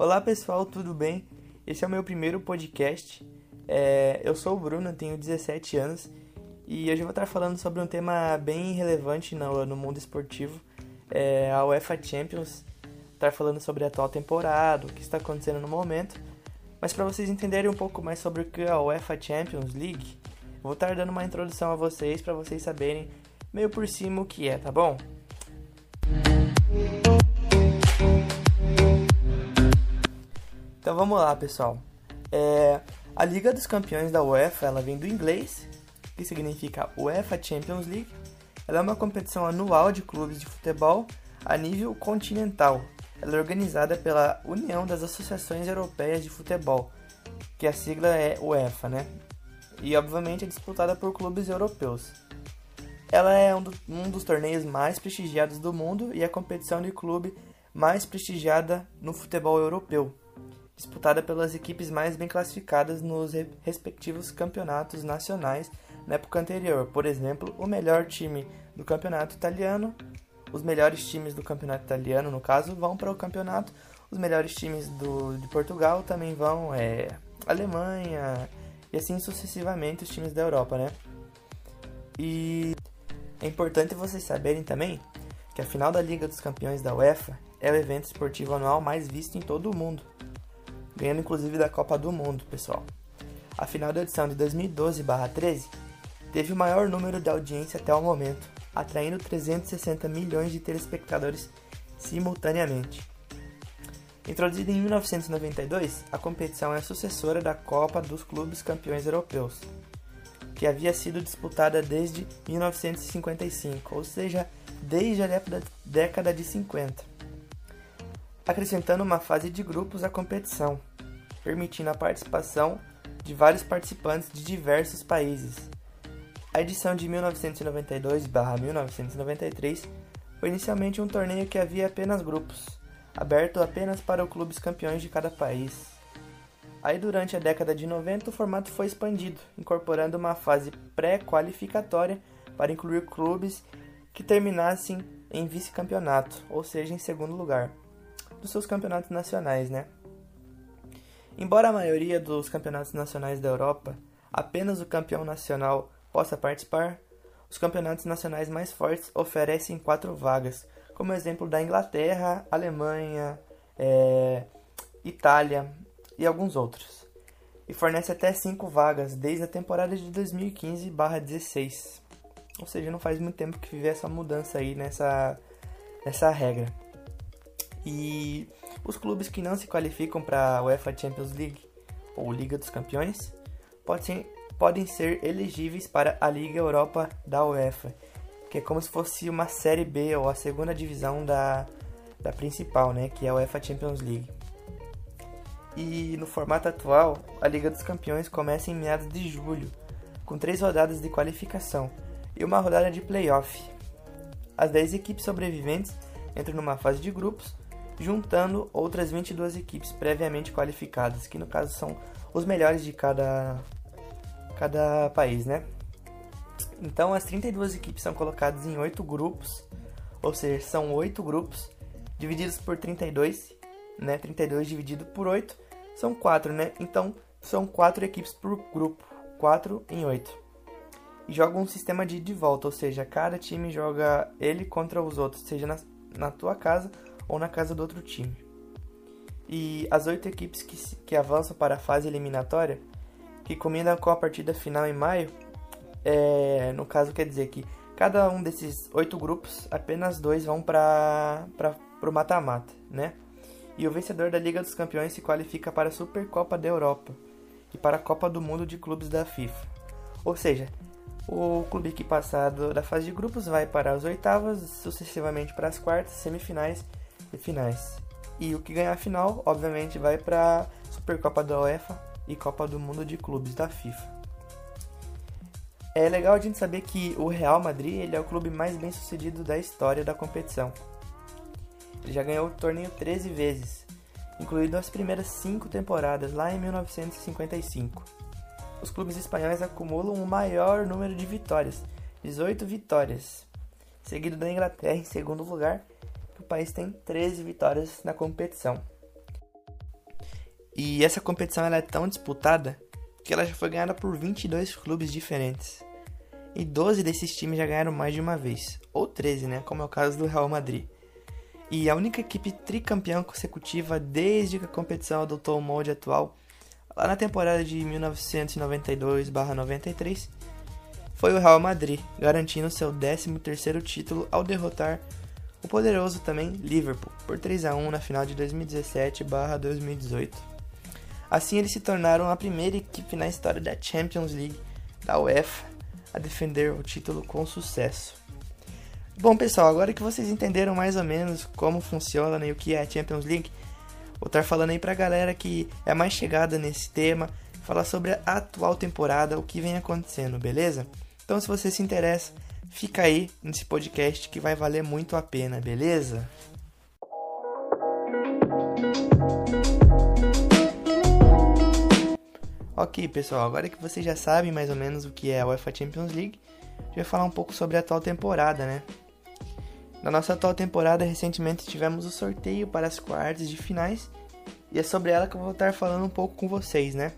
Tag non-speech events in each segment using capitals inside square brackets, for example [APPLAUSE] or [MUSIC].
Olá pessoal, tudo bem? Esse é o meu primeiro podcast. É, eu sou o Bruno, tenho 17 anos e hoje eu vou estar falando sobre um tema bem relevante no, no mundo esportivo, é a UEFA Champions. Estar falando sobre a atual temporada, o que está acontecendo no momento. Mas para vocês entenderem um pouco mais sobre o que é a UEFA Champions League, vou estar dando uma introdução a vocês para vocês saberem meio por cima o que é, tá bom? Então vamos lá, pessoal. É, a Liga dos Campeões da UEFA ela vem do inglês, que significa UEFA Champions League. Ela é uma competição anual de clubes de futebol a nível continental. Ela é organizada pela União das Associações Europeias de Futebol, que a sigla é UEFA, né? E obviamente é disputada por clubes europeus. Ela é um, do, um dos torneios mais prestigiados do mundo e a competição de clube mais prestigiada no futebol europeu, disputada pelas equipes mais bem classificadas nos respectivos campeonatos nacionais na época anterior. Por exemplo, o melhor time do campeonato italiano, os melhores times do campeonato italiano, no caso, vão para o campeonato, os melhores times do, de Portugal também vão, é, Alemanha, e assim sucessivamente os times da Europa, né? E é importante vocês saberem também que a final da Liga dos Campeões da UEFA é o evento esportivo anual mais visto em todo o mundo, ganhando inclusive da Copa do Mundo, pessoal. A final da edição de 2012/13 teve o maior número de audiência até o momento, atraindo 360 milhões de telespectadores simultaneamente. Introduzida em 1992, a competição é a sucessora da Copa dos Clubes Campeões Europeus que havia sido disputada desde 1955, ou seja, desde a década de 50, acrescentando uma fase de grupos à competição, permitindo a participação de vários participantes de diversos países. A edição de 1992/1993 foi inicialmente um torneio que havia apenas grupos, aberto apenas para os clubes campeões de cada país. Aí, durante a década de 90, o formato foi expandido, incorporando uma fase pré-qualificatória para incluir clubes que terminassem em vice-campeonato, ou seja, em segundo lugar, dos seus campeonatos nacionais, né? Embora a maioria dos campeonatos nacionais da Europa apenas o campeão nacional possa participar, os campeonatos nacionais mais fortes oferecem quatro vagas, como exemplo da Inglaterra, Alemanha, é, Itália, e alguns outros, e fornece até 5 vagas desde a temporada de 2015/16. Ou seja, não faz muito tempo que vive essa mudança aí nessa, nessa regra. E os clubes que não se qualificam para a UEFA Champions League ou Liga dos Campeões podem, podem ser elegíveis para a Liga Europa da UEFA, que é como se fosse uma série B ou a segunda divisão da, da principal, né, que é a UEFA Champions League. E no formato atual, a Liga dos Campeões começa em meados de julho, com três rodadas de qualificação e uma rodada de playoff. As 10 equipes sobreviventes entram numa fase de grupos, juntando outras 22 equipes previamente qualificadas, que no caso são os melhores de cada, cada país, né? Então as 32 equipes são colocadas em 8 grupos, ou seja, são 8 grupos divididos por 32, né? 32 dividido por 8 são quatro, né? Então são quatro equipes por grupo, quatro em oito. E joga um sistema de de volta, ou seja, cada time joga ele contra os outros, seja na, na tua casa ou na casa do outro time. E as oito equipes que, que avançam para a fase eliminatória, que combinam com a partida final em maio, é, no caso quer dizer que cada um desses oito grupos, apenas dois vão para o mata-mata, né? e o vencedor da Liga dos Campeões se qualifica para a Supercopa da Europa e para a Copa do Mundo de Clubes da FIFA. Ou seja, o clube que passar da fase de grupos vai para as oitavas, sucessivamente para as quartas, semifinais e finais. E o que ganhar a final, obviamente, vai para Supercopa da UEFA e Copa do Mundo de Clubes da FIFA. É legal a gente saber que o Real Madrid ele é o clube mais bem sucedido da história da competição. Ele já ganhou o torneio 13 vezes, incluindo as primeiras 5 temporadas lá em 1955. Os clubes espanhóis acumulam o maior número de vitórias, 18 vitórias, seguido da Inglaterra em segundo lugar, o país tem 13 vitórias na competição. E essa competição ela é tão disputada que ela já foi ganhada por 22 clubes diferentes. E 12 desses times já ganharam mais de uma vez, ou 13, né, como é o caso do Real Madrid. E a única equipe tricampeã consecutiva desde que a competição adotou o molde atual, lá na temporada de 1992/93, foi o Real Madrid, garantindo seu 13º título ao derrotar o poderoso também Liverpool por 3 a 1 na final de 2017/2018. Assim, eles se tornaram a primeira equipe na história da Champions League da UEFA a defender o título com sucesso. Bom, pessoal, agora que vocês entenderam mais ou menos como funciona né, e o que é a Champions League, vou estar falando aí pra galera que é mais chegada nesse tema, falar sobre a atual temporada, o que vem acontecendo, beleza? Então, se você se interessa, fica aí nesse podcast que vai valer muito a pena, beleza? Ok, pessoal, agora que vocês já sabem mais ou menos o que é a UEFA Champions League, a gente vai falar um pouco sobre a atual temporada, né? Na nossa atual temporada, recentemente tivemos o sorteio para as quartas de finais e é sobre ela que eu vou estar falando um pouco com vocês, né?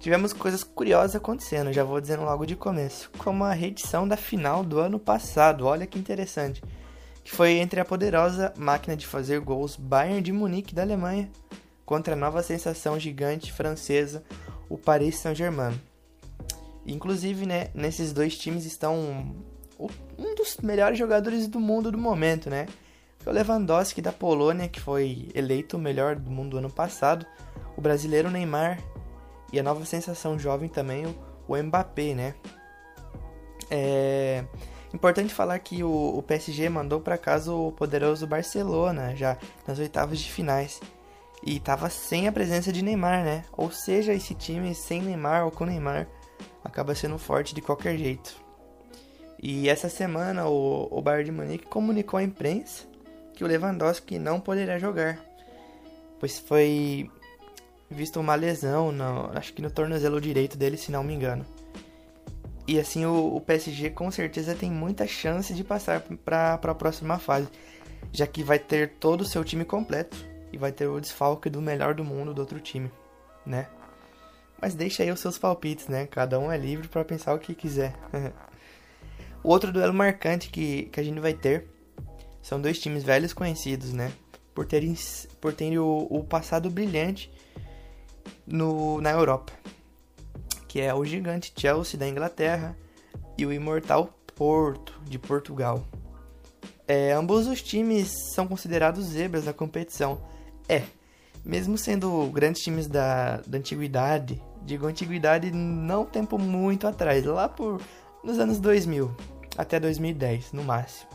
Tivemos coisas curiosas acontecendo, já vou dizendo logo de começo, como a reedição da final do ano passado, olha que interessante, que foi entre a poderosa máquina de fazer gols Bayern de Munique da Alemanha contra a nova sensação gigante francesa, o Paris Saint-Germain. Inclusive, né, nesses dois times estão um dos melhores jogadores do mundo do momento, né? O Lewandowski da Polônia, que foi eleito o melhor do mundo ano passado, o brasileiro Neymar e a nova sensação jovem também, o Mbappé, né? É importante falar que o, PSG mandou para casa o poderoso Barcelona já nas oitavas de finais e estava sem a presença de Neymar, né? Ou seja, esse time sem Neymar ou com Neymar acaba sendo forte de qualquer jeito. E essa semana o, o Bayern de Munique comunicou à imprensa que o Lewandowski não poderá jogar, pois foi visto uma lesão, no, acho que no tornozelo direito dele, se não me engano. E assim o, o PSG com certeza tem muita chance de passar para a próxima fase, já que vai ter todo o seu time completo e vai ter o desfalque do melhor do mundo do outro time, né? Mas deixa aí os seus palpites, né? Cada um é livre para pensar o que quiser. [LAUGHS] O outro duelo marcante que, que a gente vai ter são dois times velhos conhecidos, né? Por terem, por terem o, o passado brilhante no, na Europa. Que é o gigante Chelsea da Inglaterra e o imortal Porto de Portugal. É, ambos os times são considerados zebras da competição. É, mesmo sendo grandes times da, da antiguidade, digo antiguidade não tempo muito atrás, lá por nos anos 2000 até 2010, no máximo.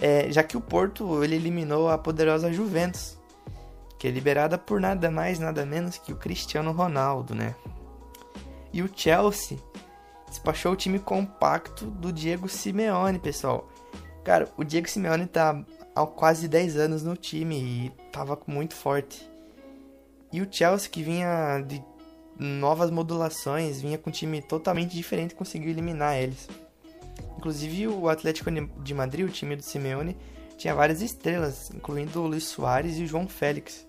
É, já que o Porto ele eliminou a poderosa Juventus, que é liberada por nada mais, nada menos que o Cristiano Ronaldo, né? E o Chelsea despachou o time compacto do Diego Simeone, pessoal. Cara, o Diego Simeone tá há quase 10 anos no time e tava muito forte. E o Chelsea, que vinha de novas modulações, vinha com um time totalmente diferente, conseguiu eliminar eles. Inclusive o Atlético de Madrid, o time do Simeone, tinha várias estrelas, incluindo o Luiz Soares e o João Félix.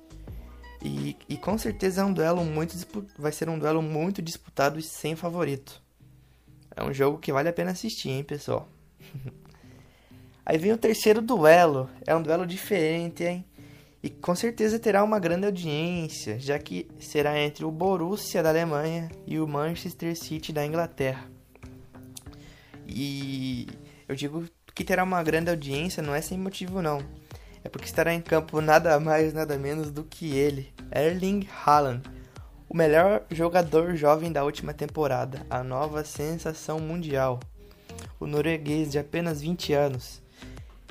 E, e com certeza é um duelo muito vai ser um duelo muito disputado e sem favorito. É um jogo que vale a pena assistir, hein, pessoal. [LAUGHS] Aí vem o terceiro duelo. É um duelo diferente, hein? E com certeza terá uma grande audiência, já que será entre o Borussia da Alemanha e o Manchester City da Inglaterra. E eu digo que terá uma grande audiência não é sem motivo não. É porque estará em campo nada mais, nada menos do que ele, Erling Haaland, o melhor jogador jovem da última temporada, a nova sensação mundial. O norueguês de apenas 20 anos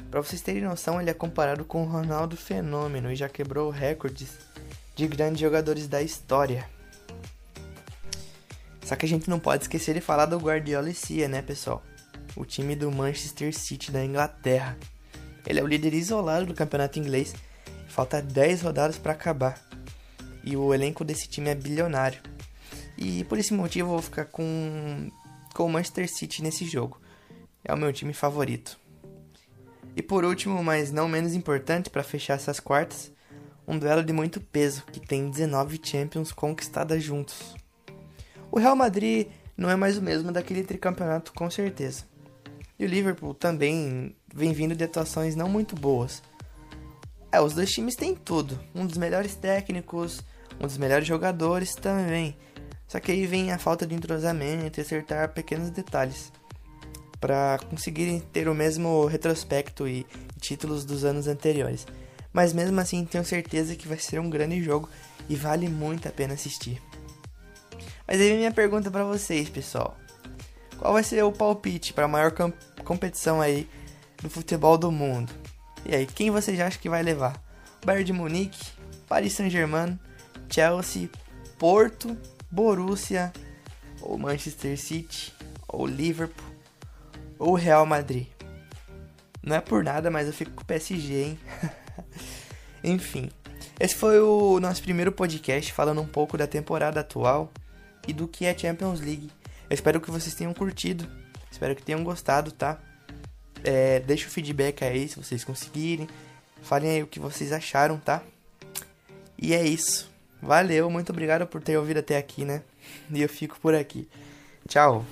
para vocês terem noção, ele é comparado com o Ronaldo Fenômeno e já quebrou recordes de grandes jogadores da história. Só que a gente não pode esquecer de falar do Guardiola e Cia, né, pessoal? O time do Manchester City da Inglaterra. Ele é o líder isolado do campeonato inglês. Falta 10 rodadas para acabar. E o elenco desse time é bilionário. E por esse motivo eu vou ficar com, com o Manchester City nesse jogo. É o meu time favorito. E por último, mas não menos importante para fechar essas quartas, um duelo de muito peso que tem 19 Champions conquistadas juntos. O Real Madrid não é mais o mesmo daquele tricampeonato com certeza. E o Liverpool também vem vindo de atuações não muito boas. É, os dois times têm tudo. Um dos melhores técnicos, um dos melhores jogadores também. Só que aí vem a falta de entrosamento e acertar pequenos detalhes para conseguirem ter o mesmo retrospecto e títulos dos anos anteriores. Mas mesmo assim, tenho certeza que vai ser um grande jogo e vale muito a pena assistir. Mas aí minha pergunta para vocês, pessoal. Qual vai ser o palpite para a maior competição aí do futebol do mundo? E aí, quem vocês acham que vai levar? Bayern de Munique, Paris Saint-Germain, Chelsea, Porto, Borussia, ou Manchester City, ou Liverpool, ou Real Madrid? Não é por nada, mas eu fico com o PSG, hein? [LAUGHS] Enfim, esse foi o nosso primeiro podcast falando um pouco da temporada atual e do que é Champions League. Eu espero que vocês tenham curtido, espero que tenham gostado, tá? É, deixa o feedback aí se vocês conseguirem. Falem aí o que vocês acharam, tá? E é isso. Valeu, muito obrigado por ter ouvido até aqui, né? E eu fico por aqui. Tchau.